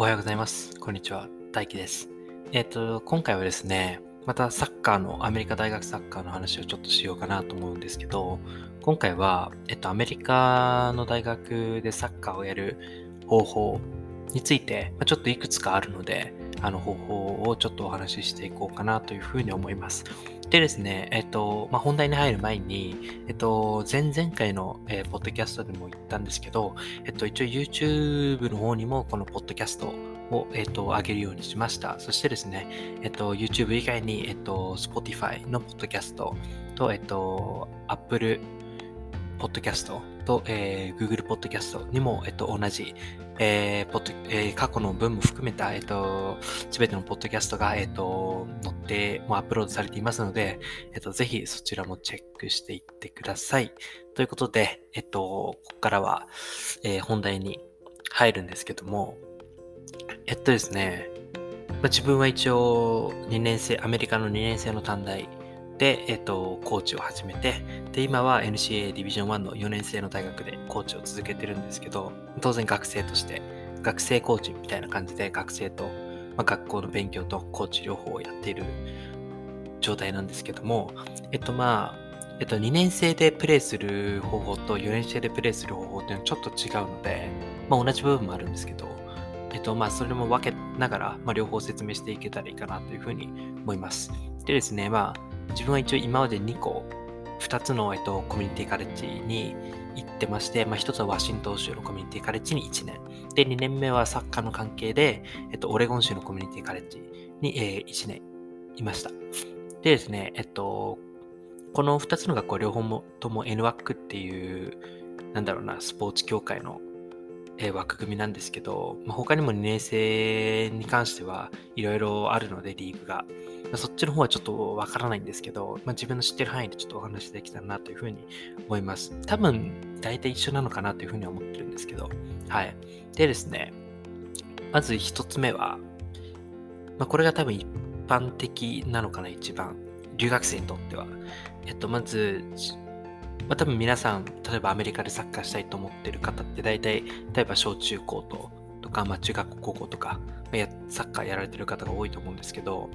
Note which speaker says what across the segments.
Speaker 1: おはようございます。こんにちは。大輝です。えっ、と、今回はですね、またサッカーの、アメリカ大学サッカーの話をちょっとしようかなと思うんですけど、今回は、えっと、アメリカの大学でサッカーをやる方法について、まちょっといくつかあるので、あの方法をちょっとお話ししていこうかなというふうに思います。でですね、えっと、まあ、本題に入る前に、えっと、前々回の、えー、ポッドキャストでも言ったんですけど、えっと、一応 YouTube の方にもこのポッドキャストを、えっと、上げるようにしました。そしてですね、えっと、YouTube 以外に、えっと、Spotify のポッドキャストと、えっと、Apple ポッドキャストと、えー、Google ポッドキャストにも、えっと、同じ、えーポッドえー、過去の文も含めた、えっと、すべてのポッドキャストが、えっと、載って、もアップロードされていますので、えっと、ぜひそちらもチェックしていってください。ということで、えっと、ここからは、えー、本題に入るんですけども、えっとですね、まあ、自分は一応2年生、アメリカの2年生の短大で、えっと、コーチを始めて、で、今は NCA ディビジョン1の4年生の大学でコーチを続けてるんですけど、当然学生として、学生コーチみたいな感じで学生と、まあ、学校の勉強とコーチ両方をやっている状態なんですけども、えっとまあ、えっと2年生でプレイする方法と4年生でプレイする方法っていうのはちょっと違うので、まあ同じ部分もあるんですけど、えっとまあそれも分けながら、まあ、両方説明していけたらいいかなというふうに思います。でですね、まあ自分は一応今まで2個、2つの、えっと、コミュニティカレッジに行ってまして、まあ、1つはワシントン州のコミュニティカレッジに1年。で、2年目はサッカーの関係で、えっと、オレゴン州のコミュニティカレッジに、えー、1年いました。でですね、えっと、この2つの学校両方もとも NWAC っていう、なんだろうな、スポーツ協会の、えー、枠組みなんですけど、まあ、他にも2年生に関してはいろいろあるので、リーグがま。そっちの方はちょっとわからないんですけど、まあ、自分の知ってる範囲でちょっとお話できたらなというふうに思います。多分、大体一緒なのかなというふうに思ってるんですけど、はい。でですね、まず一つ目は、まあ、これが多分一般的なのかな、一番。留学生にとっては。えっと、まず、まあ、多分皆さん、例えばアメリカでサッカーしたいと思ってる方って大体、例えば小中高ととか、まあ、中学校高校とか、サッカーやられてる方が多いと思うんですけど、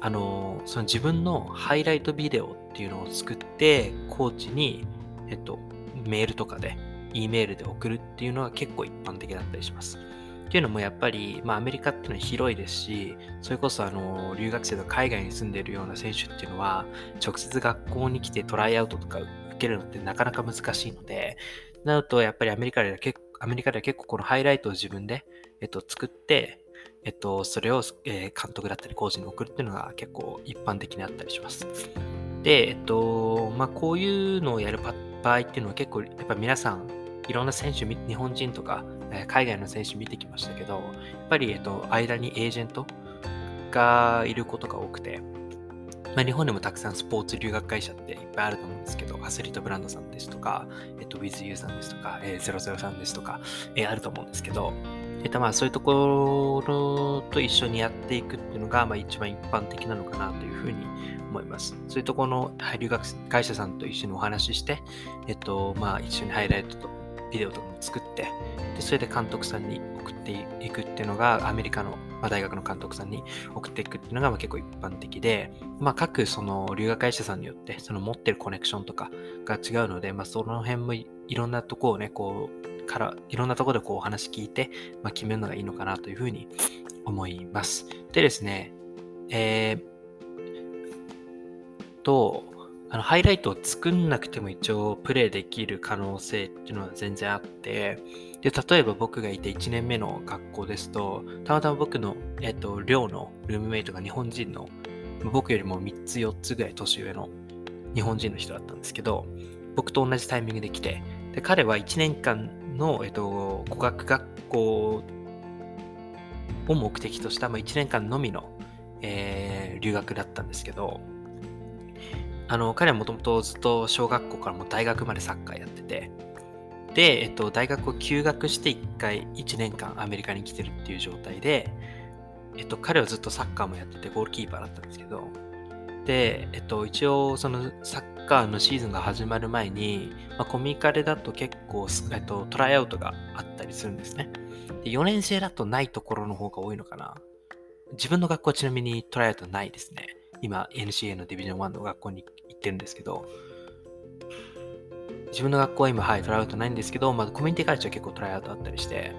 Speaker 1: あの、その自分のハイライトビデオっていうのを作って、コーチに、えっと、メールとかで、E メールで送るっていうのが結構一般的だったりします。っていうのもやっぱり、まあ、アメリカっていうのは広いですし、それこそあの留学生の海外に住んでいるような選手っていうのは、直接学校に来てトライアウトとか受けるのってなかなか難しいので、なるとやっぱりアメリカでは結構アメリカでは結構このハイライトを自分で、えっと、作って、えっと、それを、え、監督だったりコーチに送るっていうのが結構一般的にあったりします。で、えっと、まあ、こういうのをやる場合っていうのは結構、やっぱ皆さん、いろんな選手、日本人とか、海外の選手見てきましたけど、やっぱり、えっと、間にエージェントがいることが多くて、まあ、日本でもたくさんスポーツ留学会社っていっぱいあると思うんですけど、アスリートブランドさんですとか、えっと、WithYou さんですとか、えー、00さんですとか、えー、あると思うんですけど、えっと、まあ、そういうところと一緒にやっていくっていうのが、まあ、一番一般的なのかなというふうに思います。そういうところの留学会社さんと一緒にお話しして、えっと、まあ、一緒にハイライトとビデオとかも作って、でそれで監督さんに送っていくっていうのが、アメリカのま、大学の監督さんに送っていくっていうのがまあ結構一般的で、まあ、各その留学会社さんによってその持ってるコネクションとかが違うので、まあ、その辺もいろんなとこをね、こう、からいろんなとこでこうお話聞いて、まあ、決めるのがいいのかなというふうに思います。でですね、えー、と、あのハイライトを作んなくても一応プレイできる可能性っていうのは全然あって、で、例えば僕がいて1年目の学校ですと、たまたま僕の、えっ、と、寮のルームメイトが日本人の、僕よりも3つ4つぐらい年上の日本人の人だったんですけど、僕と同じタイミングで来て、で彼は1年間の、えっ、と、語学学校を目的とした、まあ、1年間のみの、えー、留学だったんですけど、あの、彼はもともとずっと小学校からも大学までサッカーやってて、で、えっと、大学を休学して1回、1年間アメリカに来てるっていう状態で、えっと、彼はずっとサッカーもやってて、ゴールキーパーだったんですけど、で、えっと、一応、そのサッカーのシーズンが始まる前に、まあ、コミカレだと結構、えっと、トライアウトがあったりするんですね。で4年生だとないところの方が多いのかな。自分の学校はちなみにトライアウトないですね。今 NCA のディビジョン1の学校にってるんですけど、自分の学校は今、はい、トライアウトないんですけど、まあ、コミュニティカレッジは結構トライアウトあったりして、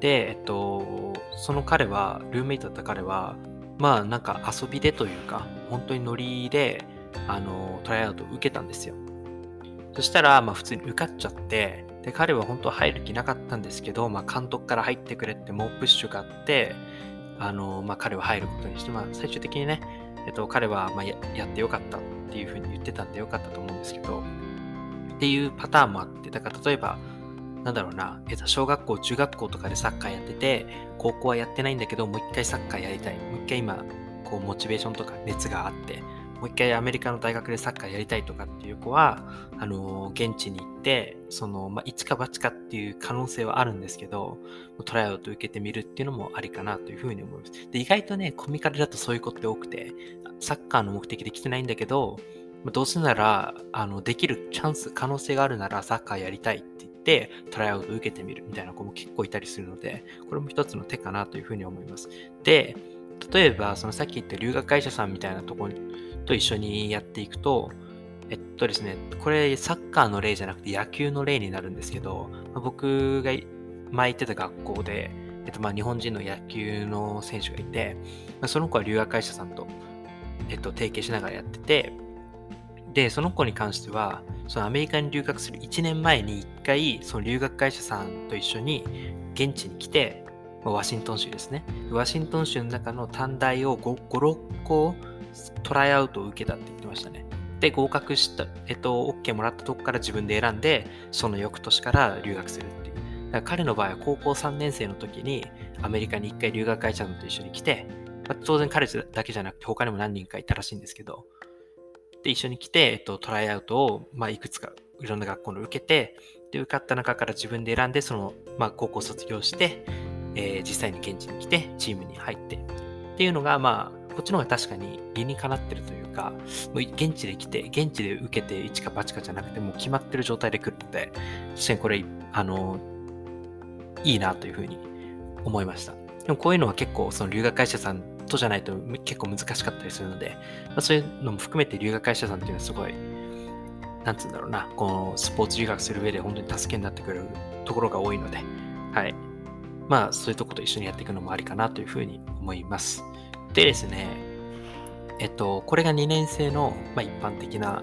Speaker 1: で、えっと、その彼は、ルーメイトだった彼は、まあなんか遊びでというか、本当にノリで、あの、トライアウトを受けたんですよ。そしたら、まあ普通に受かっちゃって、で、彼は本当は入る気なかったんですけど、まあ監督から入ってくれって猛プッシュがあって、あの、まあ彼は入ることにして、まあ最終的にね、えっと、彼はまあやってよかったっっていうふうに言ってたんでよかったと思うんですけど、っていうパターンもあって、だから例えば、なんだろうな、えっと、小学校、中学校とかでサッカーやってて、高校はやってないんだけど、もう一回サッカーやりたい。もう一回今、こう、モチベーションとか熱があって、もう一回アメリカの大学でサッカーやりたいとかっていう子は、あのー、現地に行って、その、まあ、一か八かっていう可能性はあるんですけど、トライアウト受けてみるっていうのもありかなというふうに思います。で、意外とね、コミカルだとそういう子って多くて、サッカーの目的で来てないんだけど、どうせなら、あの、できるチャンス、可能性があるならサッカーやりたいって言ってトライアウト受けてみるみたいな子も結構いたりするので、これも一つの手かなというふうに思います。で、例えば、そのさっき言った留学会社さんみたいなところと一緒にやっていくと、えっとですね、これサッカーの例じゃなくて野球の例になるんですけど、まあ、僕が前行ってた学校で、えっと、まあ日本人の野球の選手がいて、まあ、その子は留学会社さんと、えっと、提携しながらやってて、で、その子に関しては、そのアメリカに留学する1年前に1回、その留学会社さんと一緒に現地に来て、ワシントン州ですね。ワシントン州の中の短大を 5, 5 6個トライアウトを受けたって言ってましたね。で、合格した、えっと、OK もらったとこから自分で選んで、その翌年から留学するっていう。だから彼の場合は高校3年生の時にアメリカに1回留学会社さんと一緒に来て、まあ、当然彼だけじゃなくて他にも何人かいたらしいんですけど、で、一緒に来て、えっと、トライアウトを、まあ、いくつか、いろんな学校の受けて、で、受かった中から自分で選んで、その、まあ、高校卒業して、えー、実際に現地に来て、チームに入って、っていうのが、まあ、こっちの方が確かに理にかなってるというか、もう現地で来て、現地で受けて、一か八かじゃなくて、もう決まってる状態で来るので、実際にこれ、あの、いいなというふうに思いました。でもこういうのは結構、その留学会社さんとじゃないと結構難しかったりするので、まあ、そういうのも含めて留学会社さんっていうのはすごい、なんつうんだろうな、このスポーツ留学する上で本当に助けになってくれるところが多いので、はい。まあ、そういうとこと一緒にやっていくのもありかなというふうに思います。でですね、えっと、これが2年生の、まあ、一般的な、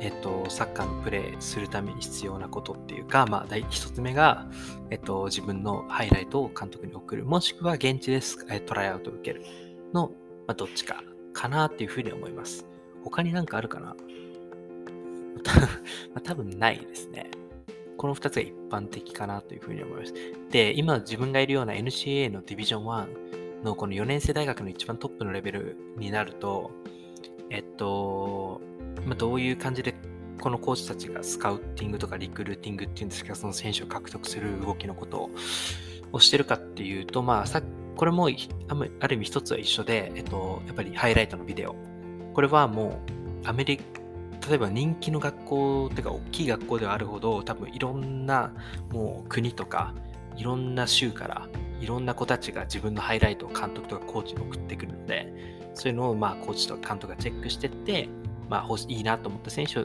Speaker 1: えっと、サッカーのプレーするために必要なことっていうか、まあ、第一つ目が、えっと、自分のハイライトを監督に送る、もしくは現地でトライアウトを受ける。の、まあ、どっちかかなっていうふうに思います。他になんかあるかな？まあ、多分ないですね。この2つが一般的かなというふうに思います。で、今自分がいるような NCA のディビジョン1のこの4年生大学の一番トップのレベルになると、えっと、まあ、どういう感じでこのコーチたちがスカウティングとかリクルーティングっていうんですか、その選手を獲得する動きのことをしてるかっていうと、まあ、さこれもある意味一つは一緒で、えっと、やっぱりハイライトのビデオ。これはもうアメリカ、例えば人気の学校っていうか大きい学校ではあるほど多分いろんなもう国とかいろんな州からいろんな子たちが自分のハイライトを監督とかコーチに送ってくるのでそういうのをまあコーチとか監督がチェックしてってまあいいなと思った選手を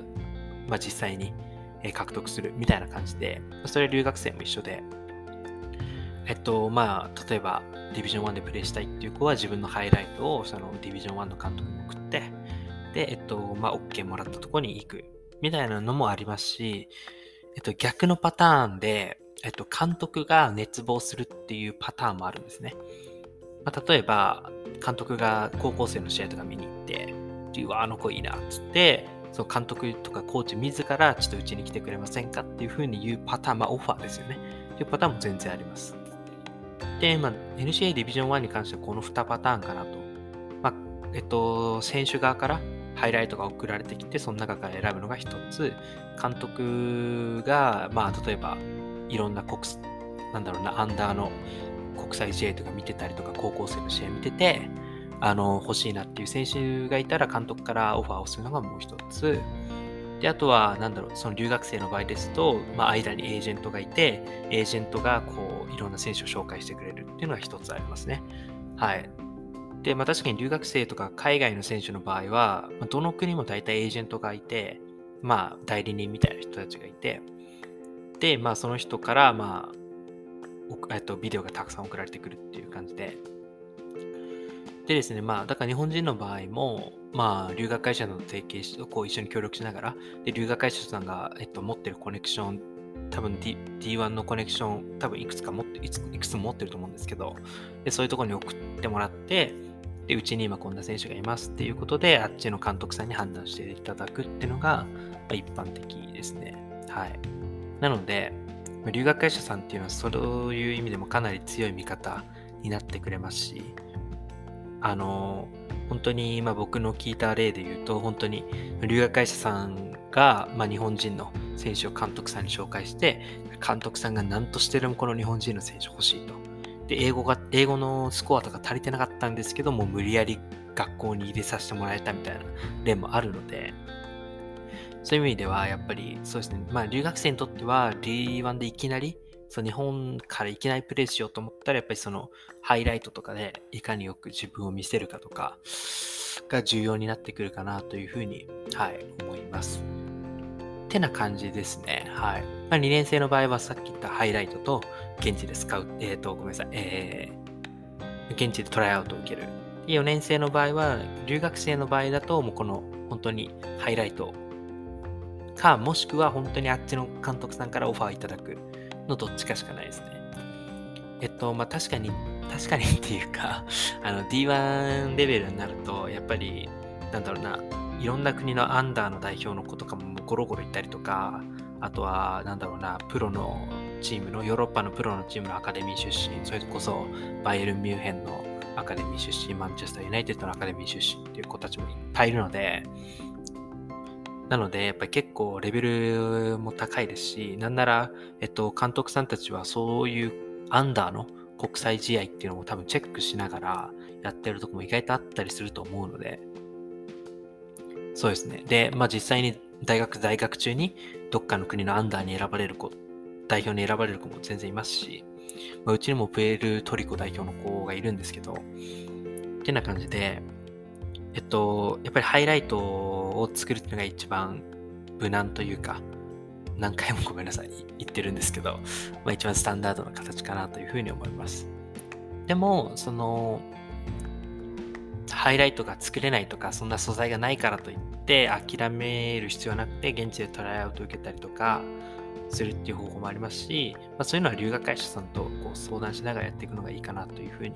Speaker 1: まあ実際に獲得するみたいな感じでそれは留学生も一緒でえっと、まあ、例えば、ディビジョン1でプレイしたいっていう子は自分のハイライトをそのディビジョン1の監督に送って、で、えっと、まあ、OK もらったとこに行く、みたいなのもありますし、えっと、逆のパターンで、えっと、監督が熱望するっていうパターンもあるんですね。まあ、例えば、監督が高校生の試合とか見に行って、うわ、あの子いいな、っつって、その監督とかコーチ自らちょっとうちに来てくれませんかっていうふうに言うパターン、まあオファーですよね。っていうパターンも全然あります。で、まあ、NCA ディビジョン1に関してはこの2パターンかなと。まあ、えっと、選手側からハイライトが送られてきて、その中から選ぶのが1つ。監督が、まあ、例えば、いろんな国、なんだろうな、アンダーの国際試合とか見てたりとか、高校生の試合見てて、あの、欲しいなっていう選手がいたら監督からオファーをするのがもう一つ。で、あとは、なんだろう、その留学生の場合ですと、まあ、間にエージェントがいて、エージェントが、こう、いろんな選手を紹介してくれるっていうのが一つありますね。はい。で、まあ、確かに留学生とか海外の選手の場合は、ま、どの国も大体エージェントがいて、まあ、代理人みたいな人たちがいて、で、まあ、その人から、まあ、えっと、ビデオがたくさん送られてくるっていう感じで、でですね、まあ、だから日本人の場合も、まあ、留学会社の提携し、こう一緒に協力しながら、で、留学会社さんが、えっと、持ってるコネクション、多分、D、D1 のコネクション、多分いくつか持っていくつも持ってると思うんですけど、で、そういうところに送ってもらって、で、うちに今こんな選手がいますっていうことで、あっちの監督さんに判断していただくっていうのが、まあ、一般的ですね。はい。なので、留学会社さんっていうのはそういう意味でもかなり強い味方になってくれますし、あの、本当に今僕の聞いた例で言うと、本当に留学会社さんが、まあ、日本人の選手を監督さんに紹介して、監督さんが何としてでもこの日本人の選手欲しいと。で、英語が、英語のスコアとか足りてなかったんですけどもう、無理やり学校に入れさせてもらえたみたいな例もあるので、そういう意味では、やっぱりそうですね、まあ留学生にとっては D1 でいきなりそう日本からいきなりプレイしようと思ったら、やっぱりそのハイライトとかでいかによく自分を見せるかとかが重要になってくるかなというふうに、はい、思います。ってな感じですね。はい。まあ、2年生の場合はさっき言ったハイライトと現地で使う、えっ、ー、と、ごめんなさい、えー、現地でトライアウトを受ける。4年生の場合は、留学生の場合だと、もうこの本当にハイライトか、もしくは本当にあっちの監督さんからオファーいただく。のどっちかしかないですね。えっと、まあ、確かに、確かにっていうか、あの、D1 レベルになると、やっぱり、なんだろうな、いろんな国のアンダーの代表の子とかもゴロゴロいったりとか、あとは、なんだろうな、プロのチームの、ヨーロッパのプロのチームのアカデミー出身、それこそ、バイエルン・ミュンヘンのアカデミー出身、マンチェスター・ユナイテッドのアカデミー出身っていう子たちもいっぱいいるので、なので、やっぱり結構レベルも高いですし、なんなら、えっと、監督さんたちはそういうアンダーの国際試合っていうのも多分チェックしながらやってるとこも意外とあったりすると思うので、そうですね。で、まあ実際に大学在学中にどっかの国のアンダーに選ばれる子、代表に選ばれる子も全然いますし、まあ、うちにもプエルトリコ代表の子がいるんですけど、ってな感じで、えっと、やっぱりハイライトを作るっていうのが一番無難というか、何回もごめんなさい、言ってるんですけど、まあ、一番スタンダードな形かなというふうに思います。でも、その、ハイライトが作れないとか、そんな素材がないからといって諦める必要はなくて、現地でトライアウト受けたりとかするっていう方法もありますし、まあ、そういうのは留学会社さんとこう相談しながらやっていくのがいいかなというふうに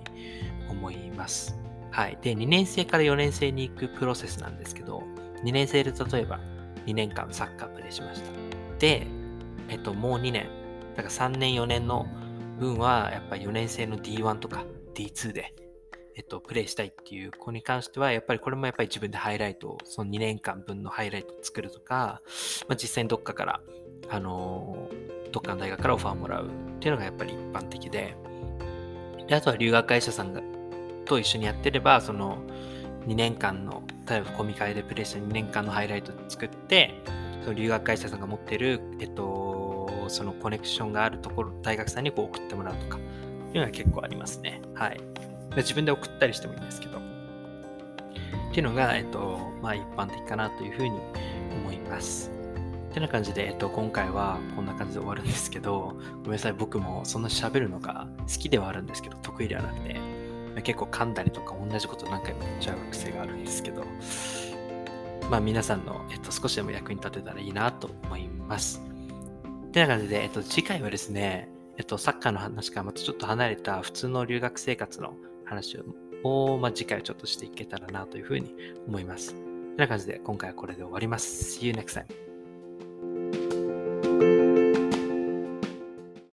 Speaker 1: 思います。はい。で、2年生から4年生に行くプロセスなんですけど、2年生で例えば2年間サッカープレイしました。で、えっと、もう2年、だから3年4年の分は、やっぱり4年生の D1 とか D2 で、えっと、プレイしたいっていう子に関しては、やっぱりこれもやっぱり自分でハイライトを、その2年間分のハイライトを作るとか、まあ、実際にどっかから、あのー、どっかの大学からオファーもらうっていうのがやっぱり一般的で、であとは留学会社さんがと一緒にやってれば、その2年間の、例えばコミカルでプレイした2年間のハイライト作って、その留学会社さんが持ってる、えっと、そのコネクションがあるところ、大学さんにこう送ってもらうとか、いうのは結構ありますね。はい。自分で送ったりしてもいいんですけど。っていうのが、えっと、まあ一般的かなというふうに思います。てな感じで、えっと、今回はこんな感じで終わるんですけど、ごめんなさい、僕もそんな喋るのが好きではあるんですけど、得意ではなくて、結構噛んだりとか同じこと何回も言っちゃう癖があるんですけど、まあ皆さんの、えっと、少しでも役に立てたらいいなと思います。ってな感じで、えっと、次回はですね、えっと、サッカーの話からまたちょっと離れた普通の留学生活の話を、まあ、次回ちょっとしていけたらなというふうに思います。てな感じで、今回はこれで終わります。See you next time.